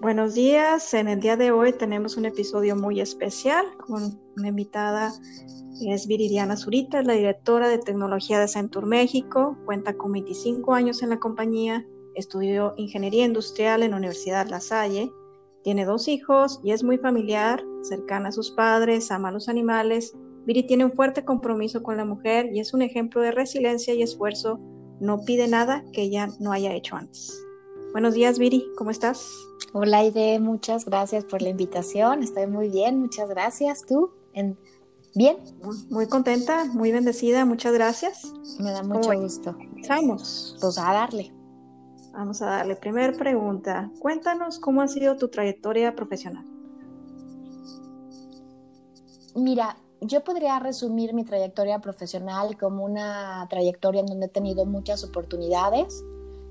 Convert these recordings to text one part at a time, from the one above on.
Buenos días. En el día de hoy tenemos un episodio muy especial con una invitada. Es Viridiana Zurita, la directora de tecnología de Centur México. Cuenta con 25 años en la compañía. Estudió ingeniería industrial en la Universidad La Salle. Tiene dos hijos y es muy familiar, cercana a sus padres, ama a los animales. Viri tiene un fuerte compromiso con la mujer y es un ejemplo de resiliencia y esfuerzo. No pide nada que ella no haya hecho antes. Buenos días, Viri, ¿cómo estás? Hola, Aide, muchas gracias por la invitación. Estoy muy bien, muchas gracias. ¿Tú? ¿Bien? Muy contenta, muy bendecida, muchas gracias. Me da mucho gusto. Vamos. Pues a darle. Vamos a darle. Primera pregunta. Cuéntanos cómo ha sido tu trayectoria profesional. Mira, yo podría resumir mi trayectoria profesional como una trayectoria en donde he tenido muchas oportunidades,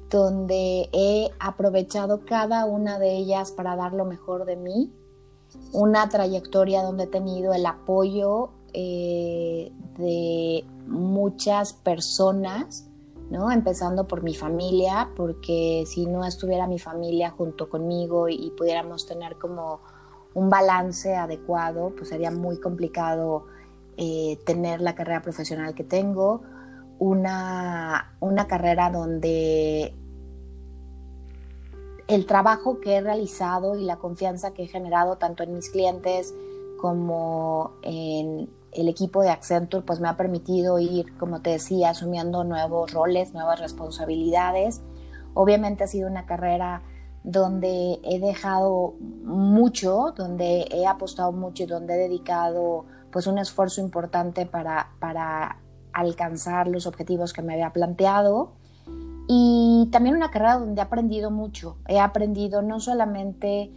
donde he aprovechado cada una de ellas para dar lo mejor de mí, una trayectoria donde he tenido el apoyo eh, de muchas personas, ¿no? Empezando por mi familia, porque si no estuviera mi familia junto conmigo y, pudiéramos tener como un balance adecuado, pues sería muy complicado eh, tener la carrera profesional que tengo una, una carrera donde el trabajo que he realizado y la confianza que he generado tanto en mis clientes como en el equipo de Accenture, pues me ha permitido ir, como te decía, asumiendo nuevos roles, nuevas responsabilidades. Obviamente ha sido una carrera donde he dejado mucho, donde he apostado mucho y donde he dedicado pues un esfuerzo importante para, para alcanzar los objetivos que me había planteado. Y también una carrera donde he aprendido mucho. He aprendido no solamente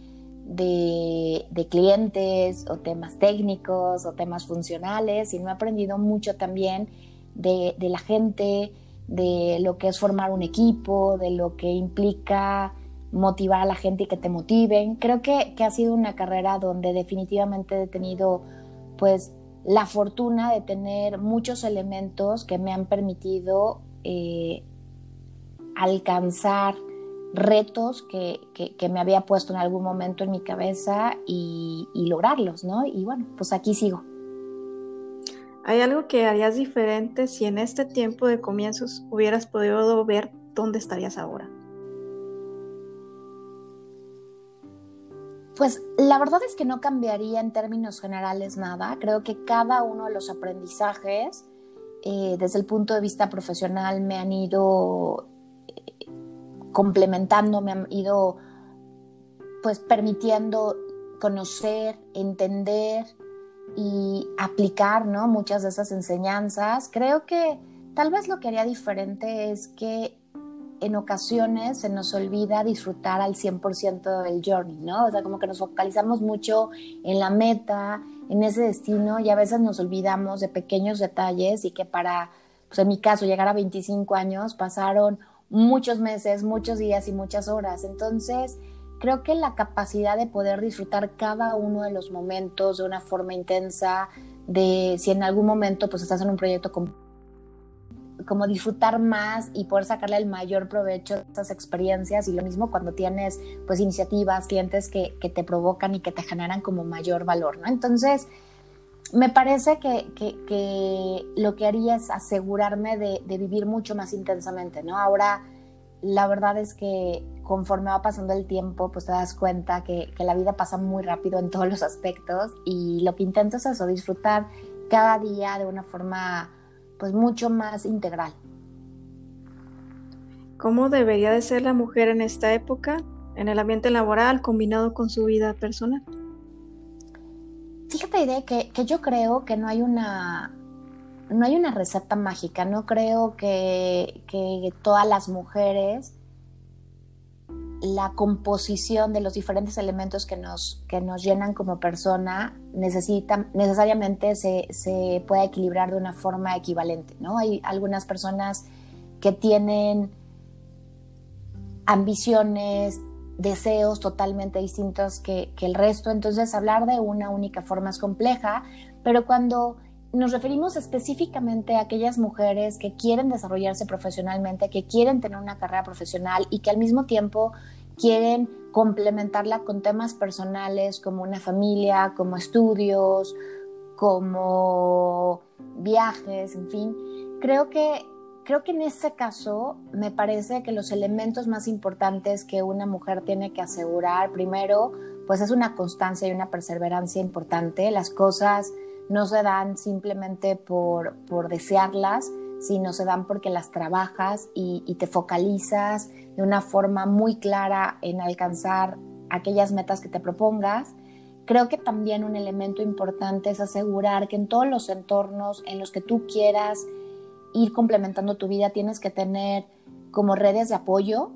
de, clientes o temas técnicos o temas funcionales, sino he aprendido mucho también de, la gente, de lo que es formar un equipo, de lo que implica motivar a la gente y que te motiven. Creo que, ha sido una carrera donde definitivamente he tenido pues la fortuna de tener muchos elementos que me han permitido eh, alcanzar retos que, me había puesto en algún momento en mi cabeza y, lograrlos, ¿no? Y bueno, pues aquí sigo. ¿Hay algo que harías diferente si en este tiempo de comienzos hubieras podido ver dónde estarías ahora? Pues la verdad es que no cambiaría en términos generales nada. Creo que cada uno de los aprendizajes, eh, desde el punto de vista profesional, me han ido complementando, me han ido pues permitiendo conocer, entender y aplicar ¿no? muchas de esas enseñanzas. Creo que tal vez lo que haría diferente es que en ocasiones se nos olvida disfrutar al 100% del journey, ¿no? O sea, como que nos focalizamos mucho en la meta, en ese destino y a veces nos olvidamos de pequeños detalles y que para, pues en mi caso, llegar a 25 años pasaron muchos meses, muchos días y muchas horas. Entonces, creo que la capacidad de poder disfrutar cada uno de los momentos de una forma intensa, de si en algún momento pues estás en un proyecto con como disfrutar más y poder sacarle el mayor provecho de esas experiencias y lo mismo cuando tienes pues iniciativas, clientes que, que te provocan y que te generan como mayor valor, ¿no? Entonces, me parece que, lo que haría es asegurarme de, vivir mucho más intensamente, ¿no? Ahora, la verdad es que conforme va pasando el tiempo, pues te das cuenta que, que la vida pasa muy rápido en todos los aspectos y lo que intento es eso, disfrutar cada día de una forma pues mucho más integral. ¿Cómo debería de ser la mujer en esta época, en el ambiente laboral combinado con su vida personal? Fíjate, Ide, que, que yo creo que no hay una no hay una receta mágica, no creo que, que todas las mujeres la composición de los diferentes elementos que nos, que nos llenan como persona necesita, necesariamente se, se puede equilibrar de una forma equivalente, ¿no? Hay algunas personas que tienen ambiciones, deseos totalmente distintos que, el resto, entonces hablar de una única forma es compleja, pero cuando nos referimos específicamente a aquellas mujeres que quieren desarrollarse profesionalmente, que quieren tener una carrera profesional y que al mismo tiempo quieren complementarla con temas personales como una familia, como estudios, como viajes, en fin. Creo que, creo que en este caso me parece que los elementos más importantes que una mujer tiene que asegurar, primero, pues es una constancia y una perseverancia importante. Las cosas no se dan simplemente por, por desearlas, sino se dan porque las trabajas y, y te focalizas de una forma muy clara en alcanzar aquellas metas que te propongas. Creo que también un elemento importante es asegurar que en todos los entornos en los que tú quieras ir complementando tu vida tienes que tener como redes de apoyo,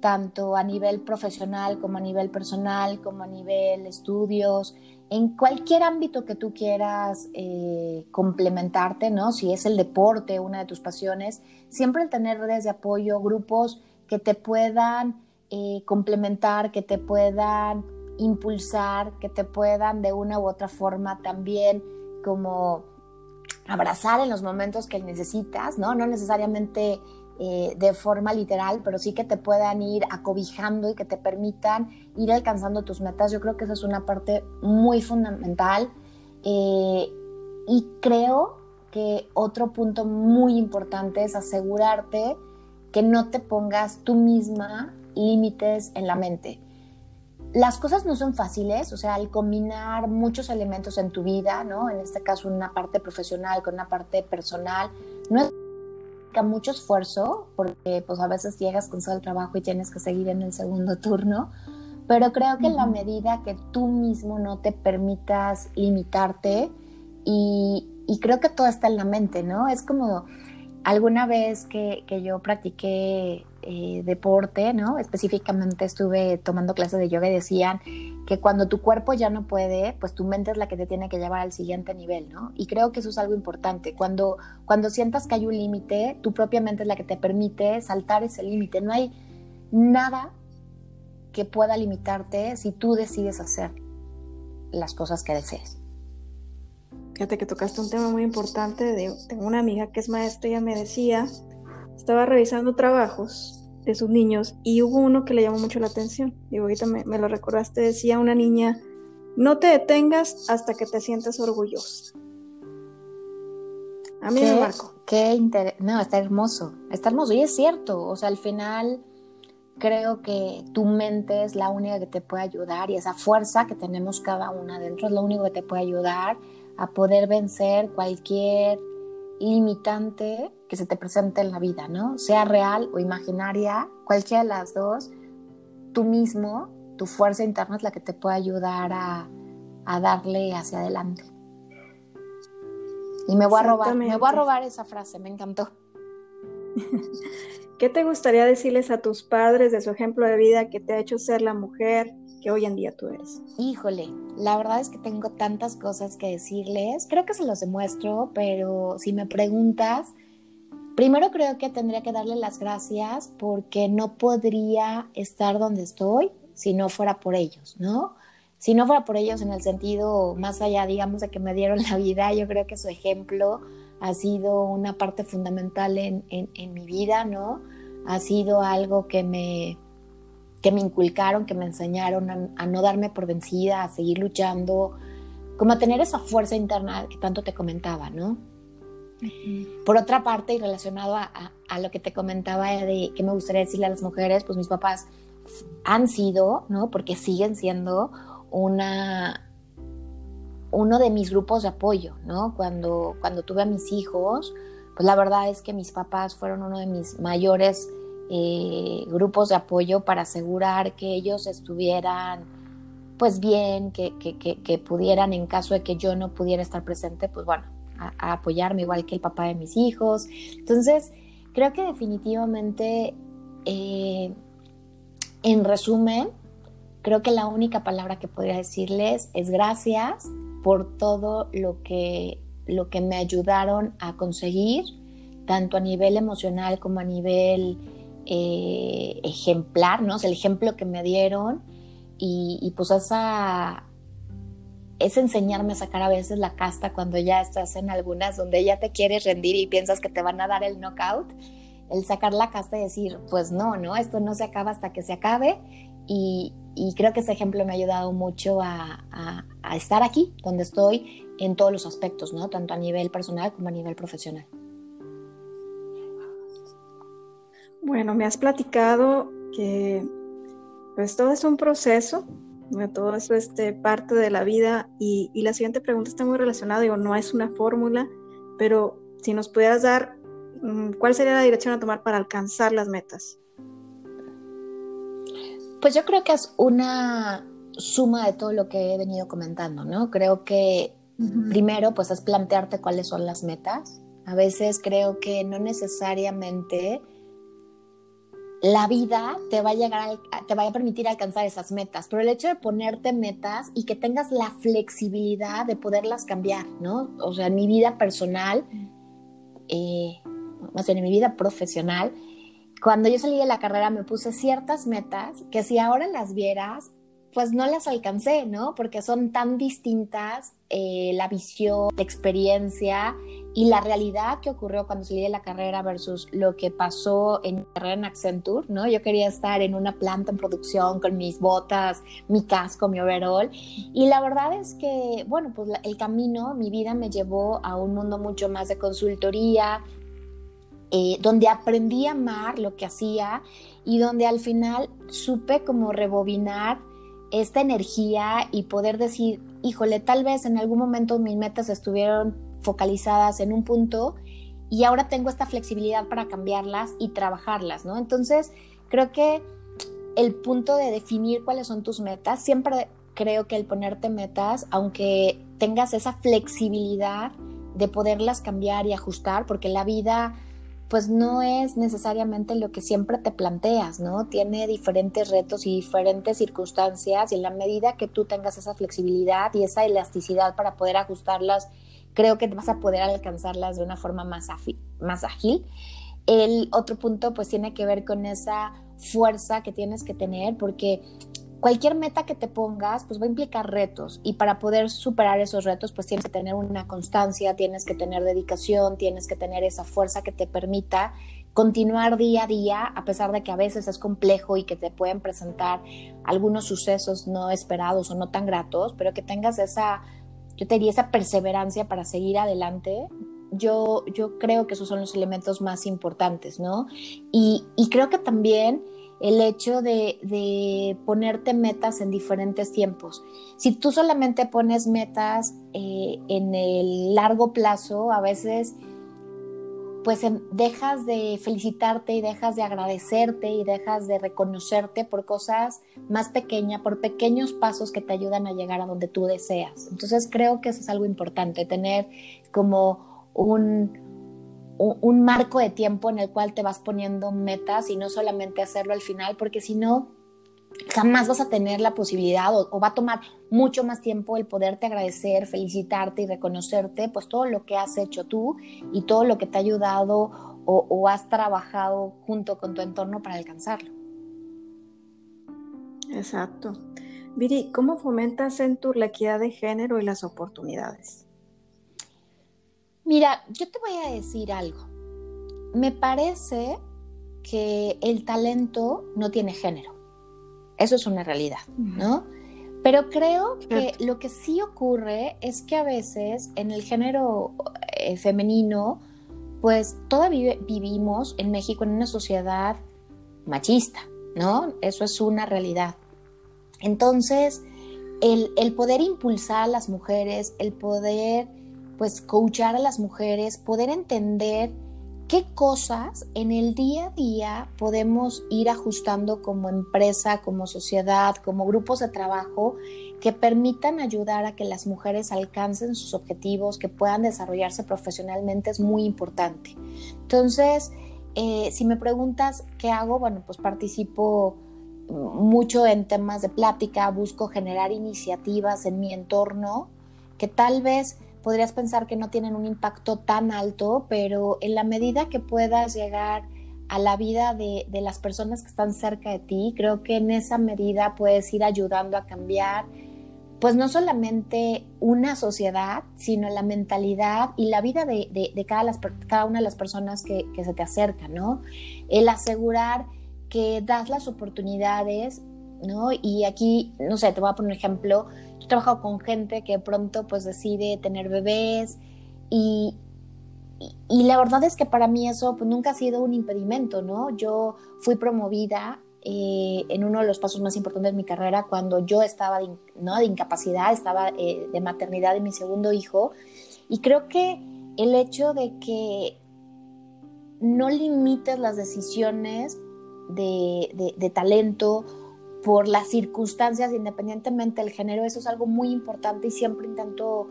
tanto a nivel profesional como a nivel personal, como a nivel estudios, en cualquier ámbito que tú quieras eh, complementarte, ¿no? Si es el deporte, una de tus pasiones, siempre el tener redes de apoyo, grupos que te puedan eh, complementar, que te puedan impulsar, que te puedan de una u otra forma también como abrazar en los momentos que necesitas, ¿no? No necesariamente eh, de forma literal, pero sí que te puedan ir acobijando y que te permitan ir alcanzando tus metas. Yo creo que esa es una parte muy fundamental. Eh, y creo que otro punto muy importante es asegurarte que no te pongas tú misma límites en la mente. Las cosas no son fáciles, o sea, al combinar muchos elementos en tu vida, ¿no? En este caso una parte profesional con una parte personal, no es mucho esfuerzo, porque pues a veces llegas con todo el trabajo y tienes que seguir en el segundo turno, pero creo que en la medida que tú mismo no te permitas limitarte, y, creo que todo está en la mente, ¿no? Es como alguna vez que, que yo practiqué eh, deporte, ¿no? Específicamente estuve tomando clases de yoga y decían que cuando tu cuerpo ya no puede, pues tu mente es la que te tiene que llevar al siguiente nivel, ¿no? Y creo que eso es algo importante. Cuando, cuando sientas que hay un límite, tu propia mente es la que te permite saltar ese límite. No hay nada que pueda limitarte si tú decides hacer las cosas que desees. Fíjate que tocaste un tema muy importante. tengo una amiga que es maestra y ella me decía estaba revisando trabajos de sus niños y hubo uno que le llamó mucho la atención. Y ahorita me, lo recordaste, decía una niña, no te detengas hasta que te sientas orgullosa. A mí me marcó. Qué no, está hermoso, está hermoso. Y es cierto, o sea, al final creo que tu mente es la única que te puede ayudar y esa fuerza que tenemos cada una dentro es lo único que te puede ayudar a poder vencer cualquier limitante que se te presente en la vida, ¿no? Sea real o imaginaria, cualquiera de las dos, tú mismo, tu fuerza interna es la que te puede ayudar a, darle hacia adelante. Y me voy a robar, me voy a robar esa frase, me encantó. ¿Qué te gustaría decirles a tus padres de su ejemplo de vida que te ha hecho ser la mujer que hoy en día tú eres? Híjole, la verdad es que tengo tantas cosas que decirles. Creo que se los demuestro, pero si me preguntas, primero creo que tendría que darle las gracias porque no podría estar donde estoy si no fuera por ellos, ¿no? Si no fuera por ellos en el sentido más allá, digamos, de que me dieron la vida, yo creo que su ejemplo ha sido una parte fundamental en, en mi vida, ¿no? Ha sido algo que me, que me inculcaron, que me enseñaron a, no darme por vencida, a seguir luchando, como a tener esa fuerza interna que tanto te comentaba, ¿no? Por otra parte, y relacionado a, lo que te comentaba de que me gustaría decirle a las mujeres, pues mis papás han sido, ¿no? Porque siguen siendo una uno de mis grupos de apoyo, ¿no? Cuando, cuando tuve a mis hijos, pues la verdad es que mis papás fueron uno de mis mayores eh, grupos de apoyo para asegurar que ellos estuvieran pues bien, que, pudieran en caso de que yo no pudiera estar presente, pues bueno, apoyarme igual que el papá de mis hijos. Entonces, creo que definitivamente, eh, en resumen, creo que la única palabra que podría decirles es gracias por todo lo que, lo que me ayudaron a conseguir, tanto a nivel emocional como a nivel eh, ejemplar, ¿no? el ejemplo que me dieron y, pues esa es enseñarme a sacar a veces la casta cuando ya estás en algunas donde ya te quieres rendir y piensas que te van a dar el knockout. el sacar la casta y decir, pues no, no, esto no se acaba hasta que se acabe. Y, creo que ese ejemplo me ha ayudado mucho a, estar aquí, donde estoy, en todos los aspectos, ¿no? Tanto a nivel personal como a nivel profesional. Bueno, me has platicado que pues todo es un proceso, todo es este, parte de la vida y, y, la siguiente pregunta está muy relacionada, digo, no es una fórmula, pero si nos pudieras dar, mm, ¿cuál sería la dirección a tomar para alcanzar las metas? Pues yo creo que es una suma de todo lo que he venido comentando, ¿no? Creo que primero, pues es plantearte cuáles son las metas. A veces creo que no necesariamente la vida te va a llegar, te va a permitir alcanzar esas metas, pero el hecho de ponerte metas y que tengas la flexibilidad de poderlas cambiar, ¿no? O sea, en mi vida personal, eh, más bien en mi vida profesional, cuando yo salí de la carrera me puse ciertas metas que si ahora las vieras, pues no las alcancé, ¿no? Porque son tan distintas eh, la visión, la experiencia y la realidad que ocurrió cuando salí de la carrera versus lo que pasó en mi carrera en Accenture, ¿no? Yo quería estar en una planta en producción con mis botas, mi casco, mi overall. Y la verdad es que, bueno, pues el camino, mi vida me llevó a un mundo mucho más de consultoría, eh, donde aprendí a amar lo que hacía y donde al final supe como rebobinar esta energía y poder decir, híjole, tal vez en algún momento mis metas estuvieron focalizadas en un punto y ahora tengo esta flexibilidad para cambiarlas y trabajarlas, ¿no? Entonces, creo que el punto de definir cuáles son tus metas, siempre creo que el ponerte metas, aunque tengas esa flexibilidad de poderlas cambiar y ajustar, porque la vida pues no es necesariamente lo que siempre te planteas, ¿no? Tiene diferentes retos y diferentes circunstancias y en la medida que tú tengas esa flexibilidad y esa elasticidad para poder ajustarlas, creo que vas a poder alcanzarlas de una forma más, más ágil. El otro punto pues tiene que ver con esa fuerza que tienes que tener porque cualquier meta que te pongas, pues va a implicar retos y para poder superar esos retos, pues tienes que tener una constancia, tienes que tener dedicación, tienes que tener esa fuerza que te permita continuar día a día, a pesar de que a veces es complejo y que te pueden presentar algunos sucesos no esperados o no tan gratos, pero que tengas esa, yo te diría, esa perseverancia para seguir adelante. Yo, yo creo que esos son los elementos más importantes, ¿no? Y, y creo que también el hecho de, ponerte metas en diferentes tiempos. Si tú solamente pones metas eh, en el largo plazo, a veces pues em, dejas de felicitarte y dejas de agradecerte y dejas de reconocerte por cosas más pequeñas, por pequeños pasos que te ayudan a llegar a donde tú deseas. Entonces creo que eso es algo importante, tener como un, un marco de tiempo en el cual te vas poniendo metas y no solamente hacerlo al final, porque si no, jamás vas a tener la posibilidad o, va a tomar mucho más tiempo el poderte agradecer, felicitarte y reconocerte, pues todo lo que has hecho tú y todo lo que te ha ayudado o, has trabajado junto con tu entorno para alcanzarlo. Exacto. Viri, ¿cómo fomentas en tu la equidad de género y las oportunidades? Mira, yo te voy a decir algo. Me parece que el talento no tiene género. Eso es una realidad, ¿no? Pero creo que lo que sí ocurre es que a veces en el género eh, femenino, pues todavía vivimos en México en una sociedad machista, ¿no? Eso es una realidad. Entonces, el, el poder impulsar a las mujeres, el poder pues coachar a las mujeres, poder entender qué cosas en el día a día podemos ir ajustando como empresa, como sociedad, como grupos de trabajo que permitan ayudar a que las mujeres alcancen sus objetivos, que puedan desarrollarse profesionalmente es muy importante. Entonces, eh, si me preguntas qué hago, bueno, pues participo mucho en temas de plática, busco generar iniciativas en mi entorno que tal vez podrías pensar que no tienen un impacto tan alto, pero en la medida que puedas llegar a la vida de, las personas que están cerca de ti, creo que en esa medida puedes ir ayudando a cambiar pues no solamente una sociedad, sino la mentalidad y la vida de, cada, cada, una de las personas que, que, se te acercan, ¿no? El asegurar que das las oportunidades, ¿no? Y aquí, no sé, te voy a poner un ejemplo, trabajado con gente que pronto pues decide tener bebés y, y, la verdad es que para mí eso pues, nunca ha sido un impedimento, ¿no? Yo fui promovida eh, en uno de los pasos más importantes de mi carrera cuando yo estaba de, ¿no? de incapacidad, estaba eh, de maternidad de mi segundo hijo. Y creo que el hecho de que no limites las decisiones de, de talento por las circunstancias, independientemente del género, eso es algo muy importante y siempre intento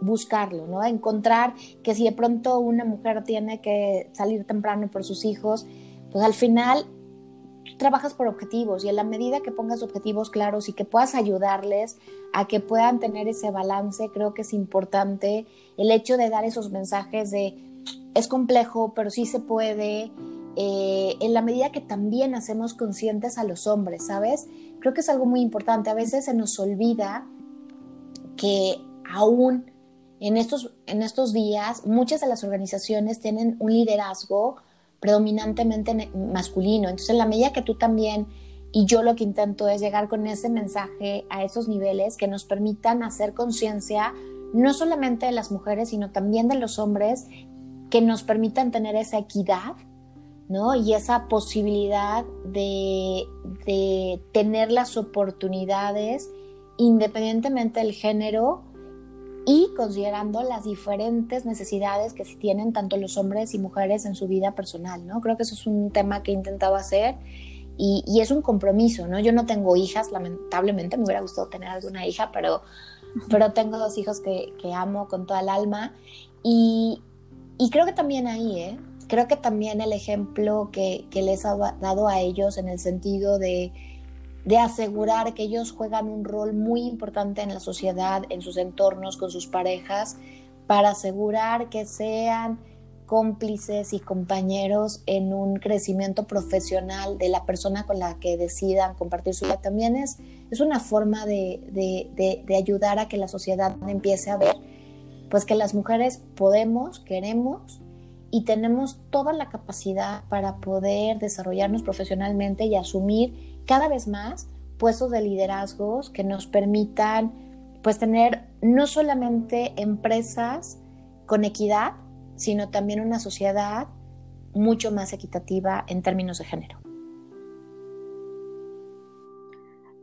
buscarlo, ¿no? Encontrar que si de pronto una mujer tiene que salir temprano por sus hijos, pues al final trabajas por objetivos y en la medida que pongas objetivos claros y que puedas ayudarles a que puedan tener ese balance, creo que es importante el hecho de dar esos mensajes de es complejo, pero sí se puede, eh, en la medida que también hacemos conscientes a los hombres, ¿sabes? Creo que es algo muy importante. A veces se nos olvida que aún en estos, en estos días muchas de las organizaciones tienen un liderazgo predominantemente masculino. Entonces, en la medida que tú también y yo lo que intento es llegar con ese mensaje a esos niveles que nos permitan hacer conciencia no solamente de las mujeres, sino también de los hombres, que nos permitan tener esa equidad, ¿no? Y esa posibilidad de, de tener las oportunidades independientemente del género y considerando las diferentes necesidades que tienen tanto los hombres y mujeres en su vida personal, ¿no? Creo que eso es un tema que he intentado hacer y, es un compromiso, ¿no? Yo no tengo hijas, lamentablemente, me hubiera gustado tener alguna hija, pero, pero tengo dos hijos que, amo con toda el alma y, creo que también ahí, ¿eh? Creo que también el ejemplo que, que les ha dado a ellos en el sentido de de asegurar que ellos juegan un rol muy importante en la sociedad, en sus entornos, con sus parejas, para asegurar que sean cómplices y compañeros en un crecimiento profesional de la persona con la que decidan compartir su vida. También es, es una forma de, de, ayudar a que la sociedad empiece a ver pues que las mujeres podemos, queremos y tenemos toda la capacidad para poder desarrollarnos profesionalmente y asumir cada vez más puestos de liderazgos que nos permitan pues tener no solamente empresas con equidad, sino también una sociedad mucho más equitativa en términos de género.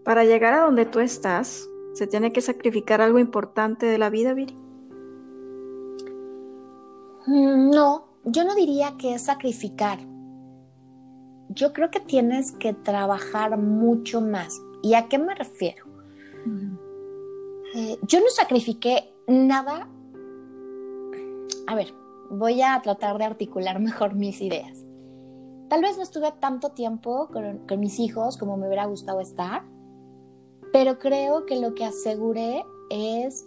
Para llegar a donde tú estás, ¿se tiene que sacrificar algo importante de la vida, Viri? Mm, no, yo no diría que es sacrificar, yo creo que tienes que trabajar mucho más. ¿Y a qué me refiero? Eh, yo no sacrifiqué nada. A ver, voy a tratar de articular mejor mis ideas. Tal vez no estuve tanto tiempo con, con mis hijos como me hubiera gustado estar, pero creo que lo que aseguré es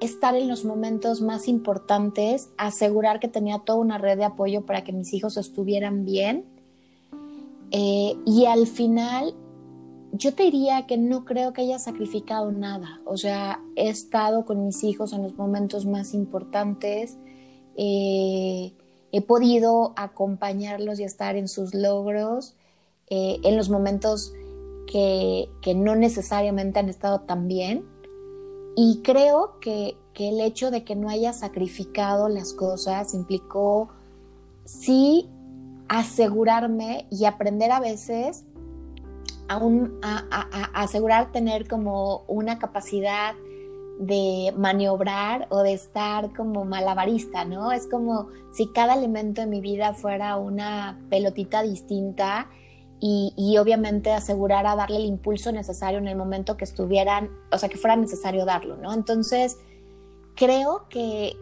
estar en los momentos más importantes, asegurar que tenía toda una red de apoyo para que mis hijos estuvieran bien eh, y al final, yo te diría que no creo que haya sacrificado nada. O sea, he estado con mis hijos en los momentos más importantes. Eh, he podido acompañarlos y estar en sus logros, eh, en los momentos que, que, no necesariamente han estado tan bien. Y creo que, que el hecho de que no haya sacrificado las cosas implicó sí asegurarme y aprender a veces a, a, asegurar tener como una capacidad de maniobrar o de estar como malabarista, ¿no? Es como si cada elemento de mi vida fuera una pelotita distinta y, y, obviamente asegurar a darle el impulso necesario en el momento que estuvieran, o sea, que fuera necesario darlo, ¿no? Entonces, creo que,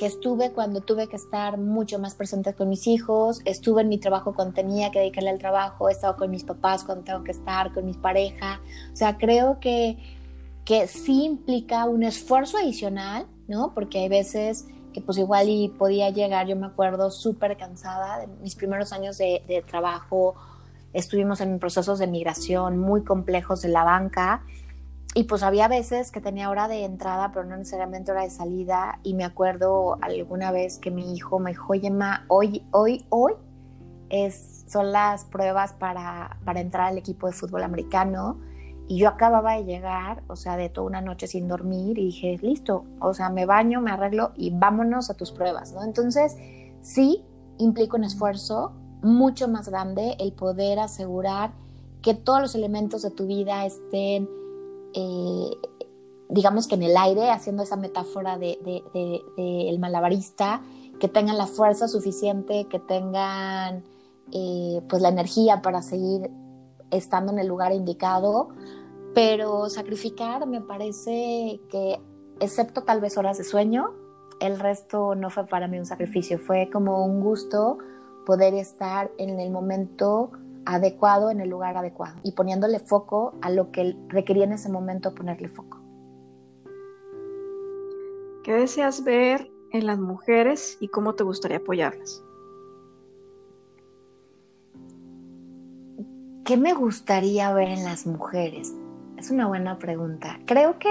estuve cuando tuve que estar mucho más presente con mis hijos, estuve en mi trabajo cuando tenía que dedicarle al trabajo, he estado con mis papás cuando tengo que estar, con mi pareja. O sea, creo que, que sí implica un esfuerzo adicional, ¿no? Porque hay veces que pues igual y podía llegar, yo me acuerdo, súper cansada de mis primeros años de, de trabajo, estuvimos en procesos de migración muy complejos de la banca y pues había veces que tenía hora de entrada, pero no necesariamente hora de salida. Y me acuerdo alguna vez que mi hijo me dijo, oye, ma, hoy, hoy, hoy es, son las pruebas para, para entrar al equipo de fútbol americano. Y yo acababa de llegar, o sea, de toda una noche sin dormir y dije, listo, o sea, me baño, me arreglo y vámonos a tus pruebas, ¿no? Entonces, sí, implica un esfuerzo mucho más grande el poder asegurar que todos los elementos de tu vida estén eh, digamos que en el aire, haciendo esa metáfora del de, malabarista, que tengan la fuerza suficiente, que tengan eh, pues la energía para seguir estando en el lugar indicado, pero sacrificar me parece que, excepto tal vez horas de sueño, el resto no fue para mí un sacrificio, fue como un gusto poder estar en el momento adecuado en el lugar adecuado y poniéndole foco a lo que requería en ese momento ponerle foco. ¿Qué deseas ver en las mujeres y cómo te gustaría apoyarlas? ¿Qué me gustaría ver en las mujeres? Es una buena pregunta. Creo que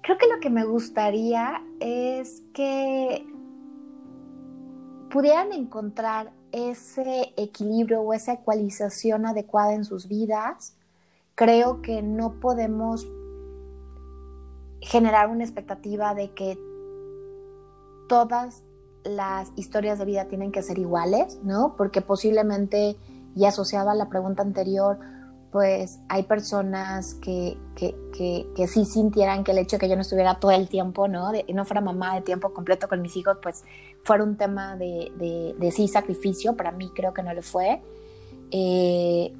creo que lo que me gustaría es que pudieran encontrar ese equilibrio o esa ecualización adecuada en sus vidas, creo que no podemos generar una expectativa de que todas las historias de vida tienen que ser iguales, ¿no? Porque posiblemente, y asociado a la pregunta anterior, pues hay personas que, que, sí sintieran que el hecho de que yo no estuviera todo el tiempo, ¿no? De, no fuera mamá de tiempo completo con mis hijos, pues fuera un tema de, de, sí sacrificio, para mí creo que no lo fue. Eh,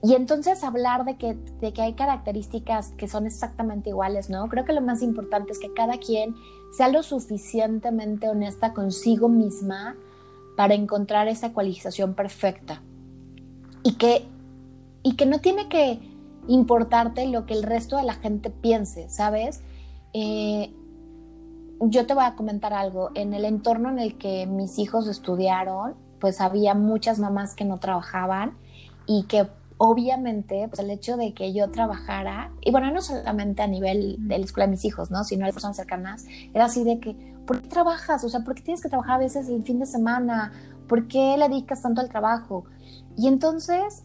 y entonces hablar de que, de que hay características que son exactamente iguales, ¿no? Creo que lo más importante es que cada quien sea lo suficientemente honesta consigo misma para encontrar esa ecualización perfecta. Y que y que no tiene que importarte lo que el resto de la gente piense, ¿sabes? Eh, yo te voy a comentar algo. En el entorno en el que mis hijos estudiaron, pues había muchas mamás que no trabajaban y que obviamente pues el hecho de que yo trabajara, y bueno, no solamente a nivel de la escuela de mis hijos, ¿no? Sino a las personas cercanas, era así de que, ¿por qué trabajas? O sea, ¿por qué tienes que trabajar a veces el fin de semana? ¿Por qué le dedicas tanto al trabajo? Y entonces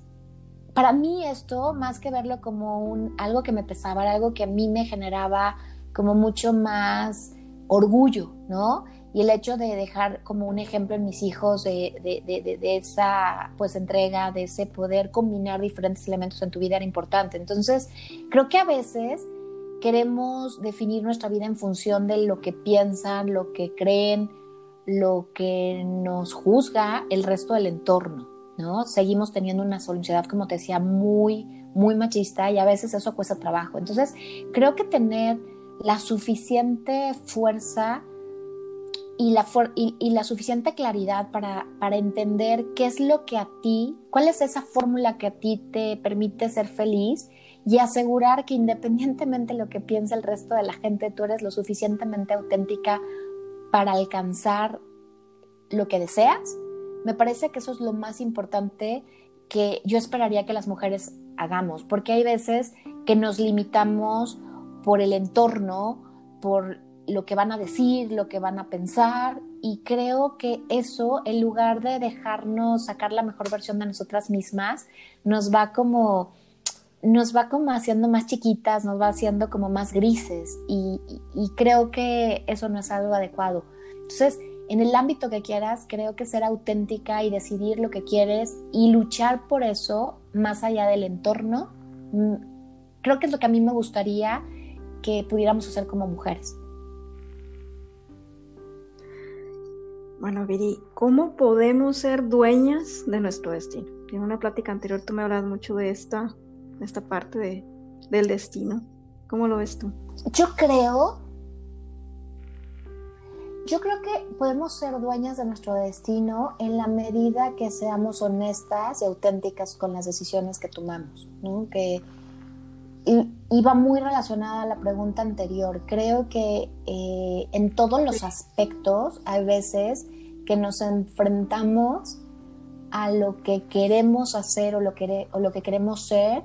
para mí esto, más que verlo como un, algo que me pesaba, era algo que a mí me generaba como mucho más orgullo, ¿no? Y el hecho de dejar como un ejemplo en mis hijos de, de, esa pues entrega, de ese poder combinar diferentes elementos en tu vida era importante. Entonces, creo que a veces queremos definir nuestra vida en función de lo que piensan, lo que creen, lo que nos juzga el resto del entorno. ¿No? Seguimos teniendo una sociedad, como te decía, muy, muy machista y a veces eso cuesta trabajo. Entonces, creo que tener la suficiente fuerza y la, y, la suficiente claridad para, para, entender qué es lo que a ti, cuál es esa fórmula que a ti te permite ser feliz y asegurar que independientemente de lo que piense el resto de la gente, tú eres lo suficientemente auténtica para alcanzar lo que deseas me parece que eso es lo más importante que yo esperaría que las mujeres hagamos, porque hay veces que nos limitamos por el entorno, por lo que van a decir, lo que van a pensar, y creo que eso, en lugar de dejarnos sacar la mejor versión de nosotras mismas, nos va como nos va como haciendo más chiquitas, nos va haciendo como más grises y, y creo que eso no es algo adecuado. Entonces, en el ámbito que quieras, creo que ser auténtica y decidir lo que quieres y luchar por eso más allá del entorno, mm, creo que es lo que a mí me gustaría que pudiéramos hacer como mujeres. Bueno, Viri, ¿cómo podemos ser dueñas de nuestro destino? En una plática anterior tú me hablas mucho de esta, de esta parte de, del destino. ¿Cómo lo ves tú? Yo creo yo creo que podemos ser dueñas de nuestro destino en la medida que seamos honestas y auténticas con las decisiones que tomamos, ¿no? Que iba muy relacionada a la pregunta anterior. Creo que eh, en todos los aspectos hay veces que nos enfrentamos a lo que queremos hacer o lo que, o lo que queremos ser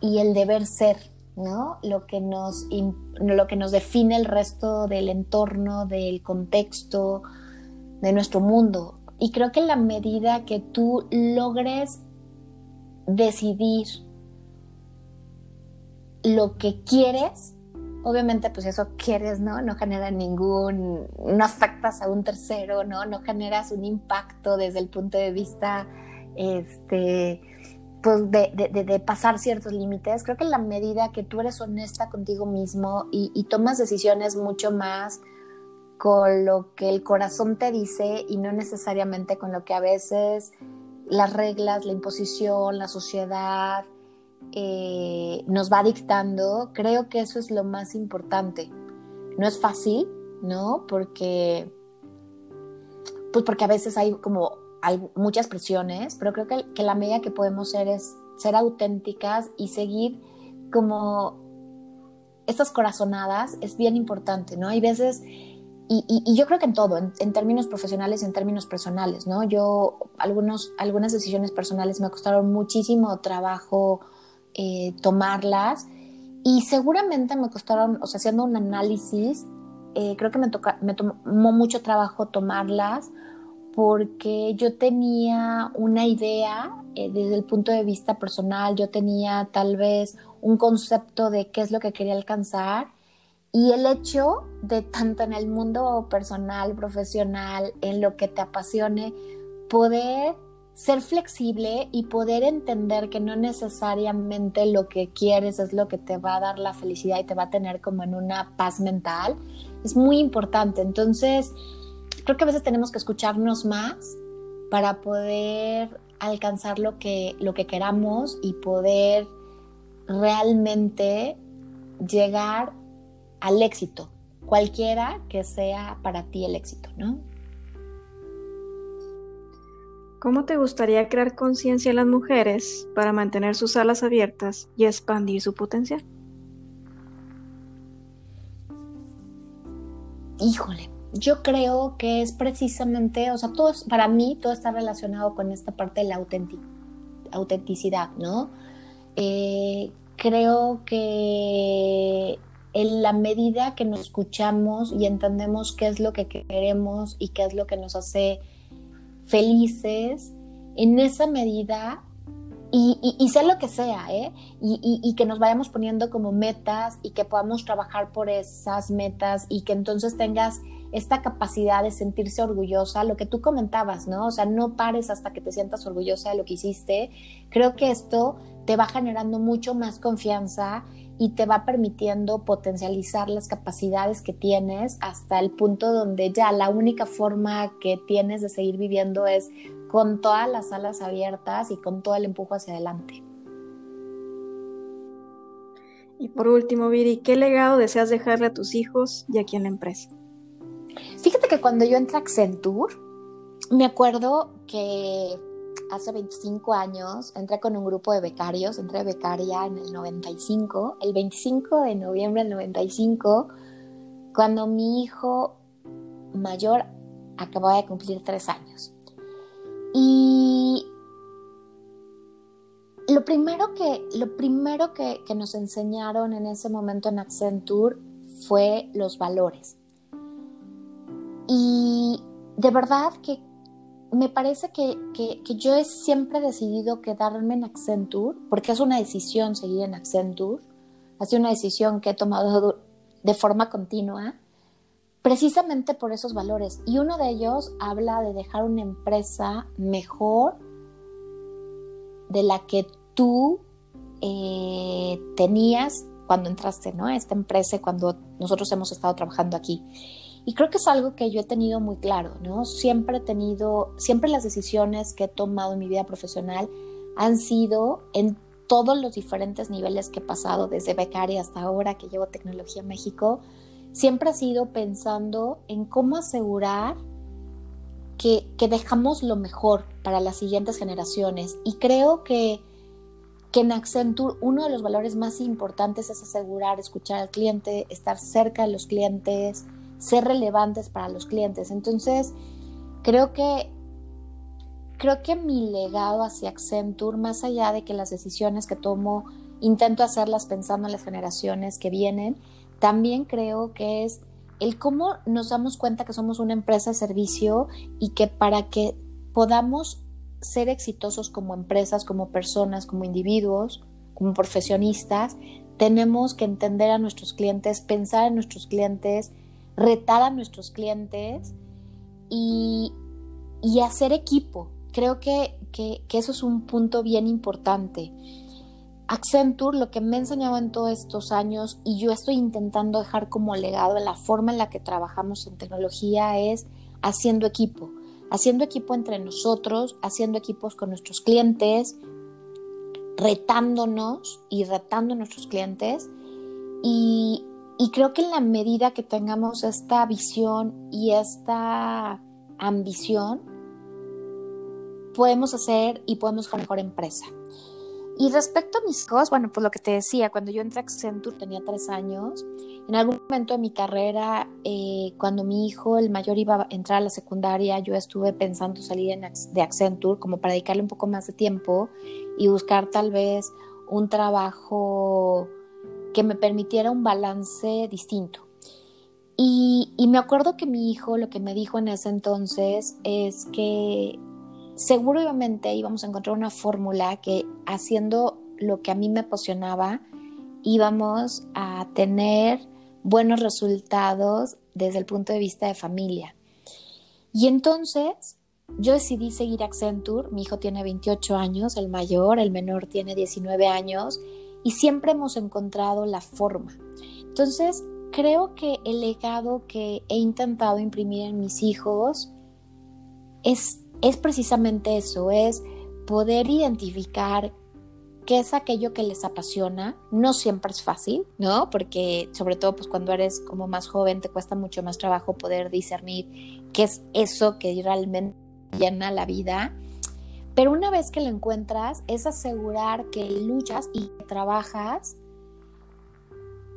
y el deber ser, ¿no? Lo que nos, lo que nos define el resto del entorno, del contexto, de nuestro mundo. Y creo que la medida que tú logres decidir lo que quieres, obviamente pues eso quieres, ¿no? No genera ningún, no afectas a un tercero, ¿no? No generas un impacto desde el punto de vista, este, pues de, pasar ciertos límites. Creo que en la medida que tú eres honesta contigo mismo y, tomas decisiones mucho más con lo que el corazón te dice y no necesariamente con lo que a veces las reglas, la imposición, la sociedad eh, nos va dictando, creo que eso es lo más importante. No es fácil, ¿no? Porque, pues porque a veces hay como muchas presiones, pero creo que, que la medida que podemos ser es ser auténticas y seguir como estas corazonadas es bien importante, ¿no? Hay veces, y, y, yo creo que en todo, en, términos profesionales y en términos personales, ¿no? Yo, algunos, algunas decisiones personales me costaron muchísimo trabajo eh, tomarlas y seguramente me costaron, o sea, haciendo un análisis, eh, creo que me, toca, me tomó mucho trabajo tomarlas porque yo tenía una idea eh, desde el punto de vista personal, yo tenía tal vez un concepto de qué es lo que quería alcanzar y el hecho de tanto en el mundo personal, profesional, en lo que te apasione, poder ser flexible y poder entender que no necesariamente lo que quieres es lo que te va a dar la felicidad y te va a tener como en una paz mental, es muy importante. Entonces, creo que a veces tenemos que escucharnos más para poder alcanzar lo que, lo que queramos y poder realmente llegar al éxito, cualquiera que sea para ti el éxito, ¿no? ¿Cómo te gustaría crear conciencia en las mujeres para mantener sus alas abiertas y expandir su potencial? Híjole, yo creo que es precisamente, o sea, todo, para mí todo está relacionado con esta parte de la autenticidad, ¿no? Eh, creo que en la medida que nos escuchamos y entendemos qué es lo que queremos y qué es lo que nos hace felices, en esa medida y, y, lo que sea, ¿eh? Y, y, que nos vayamos poniendo como metas y que podamos trabajar por esas metas y que entonces tengas esta capacidad de sentirse orgullosa, lo que tú comentabas, ¿no? O sea, no pares hasta que te sientas orgullosa de lo que hiciste. Creo que esto te va generando mucho más confianza y te va permitiendo potencializar las capacidades que tienes hasta el punto donde ya la única forma que tienes de seguir viviendo es con todas las alas abiertas y con todo el empujo hacia adelante. Y por último, Viri, ¿qué legado deseas dejarle a tus hijos y aquí en la empresa? Fíjate que cuando yo entré a Accenture, me acuerdo que hace 25 años entré con un grupo de becarios, entré becaria en el 95, el 25 de noviembre del 95, cuando mi hijo mayor acababa de cumplir tres años. Y lo primero que, lo primero que, que nos enseñaron en ese momento en Accenture fue los valores. Y de verdad que me parece que, yo he siempre decidido quedarme en Accenture, porque es una decisión seguir en Accenture, ha sido una decisión que he tomado de forma continua, precisamente por esos valores. Y uno de ellos habla de dejar una empresa mejor de la que tú eh, tenías cuando entraste ¿no? a esta empresa, cuando nosotros hemos estado trabajando aquí. Y creo que es algo que yo he tenido muy claro, ¿no? Siempre he tenido, siempre las decisiones que he tomado en mi vida profesional han sido en todos los diferentes niveles que he pasado, desde becaria hasta ahora que llevo tecnología en México, siempre ha sido pensando en cómo asegurar que, dejamos lo mejor para las siguientes generaciones. Y creo que, que en Accenture uno de los valores más importantes es asegurar, escuchar al cliente, estar cerca de los clientes, ser relevantes para los clientes. Entonces, creo que creo que mi legado hacia Accenture, más allá de que las decisiones que tomo intento hacerlas pensando en las generaciones que vienen. También creo que es el cómo nos damos cuenta que somos una empresa de servicio y que para que podamos ser exitosos como empresas, como personas, como individuos, como profesionistas, tenemos que entender a nuestros clientes, pensar en nuestros clientes, retar a nuestros clientes y, hacer equipo. Creo que, que, eso es un punto bien importante. Accenture lo que me ha enseñado en todos estos años y yo estoy intentando dejar como legado la forma en la que trabajamos en tecnología es haciendo equipo, haciendo equipo entre nosotros, haciendo equipos con nuestros clientes, retándonos y retando a nuestros clientes y, y creo que en la medida que tengamos esta visión y esta ambición, podemos hacer y podemos ser mejor empresa. Y respecto a mis hijos, bueno, pues lo que te decía, cuando yo entré a Accenture tenía tres años. En algún momento de mi carrera, eh, cuando mi hijo, el mayor, iba a entrar a la secundaria, yo estuve pensando salir de Accenture como para dedicarle un poco más de tiempo y buscar tal vez un trabajo que me permitiera un balance distinto. Y, y me acuerdo que mi hijo lo que me dijo en ese entonces es que seguramente íbamos a encontrar una fórmula que haciendo lo que a mí me apasionaba, íbamos a tener buenos resultados desde el punto de vista de familia. Y entonces yo decidí seguir Accenture, mi hijo tiene 28 años, el mayor, el menor tiene 19 años, y siempre hemos encontrado la forma. Entonces, creo que el legado que he intentado imprimir en mis hijos es es precisamente eso, es poder identificar qué es aquello que les apasiona. No siempre es fácil, ¿no? Porque sobre todo pues cuando eres como más joven te cuesta mucho más trabajo poder discernir qué es eso que realmente llena la vida. Pero una vez que lo encuentras, es asegurar que luchas y trabajas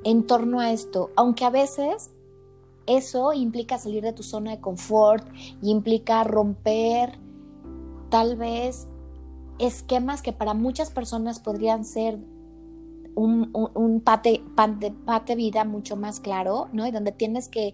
en torno a esto, aunque a veces eso implica salir de tu zona de confort y implica romper tal vez esquemas que para muchas personas podrían ser un, un, pate, pate vida mucho más claro, ¿no? Y donde tienes que,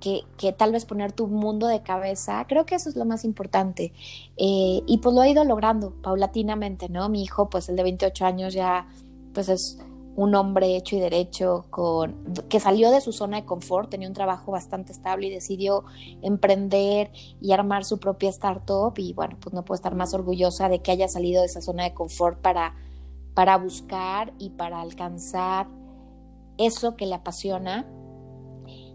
que, tal vez poner tu mundo de cabeza. Creo que eso es lo más importante. Eh, y pues lo he ido logrando paulatinamente, ¿no? Mi hijo, pues el de 28 años ya, pues es un hombre hecho y derecho, con, que salió de su zona de confort, tenía un trabajo bastante estable y decidió emprender y armar su propia startup y bueno, pues no puedo estar más orgullosa de que haya salido de esa zona de confort para, para buscar y para alcanzar eso que le apasiona.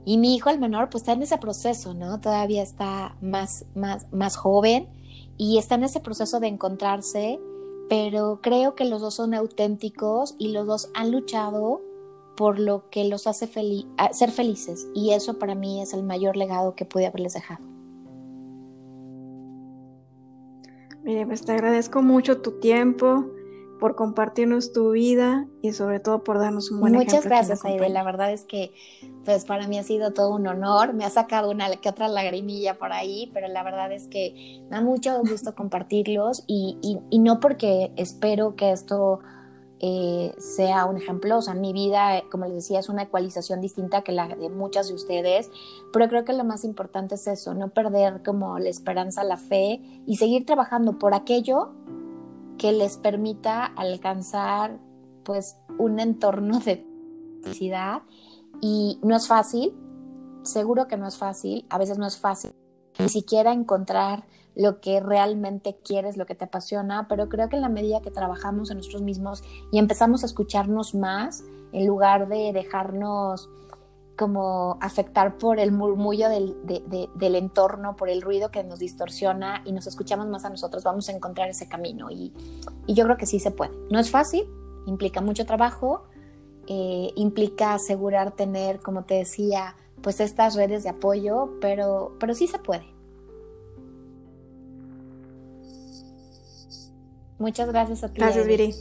Y mi hijo, el menor, pues está en ese proceso, ¿no? Todavía está más, más, más joven y está en ese proceso de encontrarse pero creo que los dos son auténticos y los dos han luchado por lo que los hace ser felices y eso para mí es el mayor legado que pude haberles dejado. Mire, pues te agradezco mucho tu tiempo, por compartirnos tu vida y sobre todo por darnos un buen Muchas gracias, Aide. La verdad es que pues para mí ha sido todo un honor. Me ha sacado una que otra lagrimilla por ahí, pero la verdad es que me da mucho gusto compartirlos y, y, no porque espero que esto eh, sea un ejemplo. O sea, mi vida, como les decía, es una ecualización distinta que la de muchas de ustedes, pero creo que lo más importante es eso, no perder como la esperanza, la fe y seguir trabajando por aquello que les permita alcanzar pues un entorno de felicidad. Y no es fácil, seguro que no es fácil, a veces no es fácil ni siquiera encontrar lo que realmente quieres, lo que te apasiona, pero creo que en la medida que trabajamos en nosotros mismos y empezamos a escucharnos más, en lugar de dejarnos como afectar por el murmullo del, del, entorno, por el ruido que nos distorsiona y nos escuchamos más a nosotros, vamos a encontrar ese camino. Y, y yo creo que sí se puede. No es fácil, implica mucho trabajo, eh, implica asegurar tener, como te decía, pues estas redes de apoyo, pero, pero sí se puede. Muchas gracias a ti. Gracias, Viri.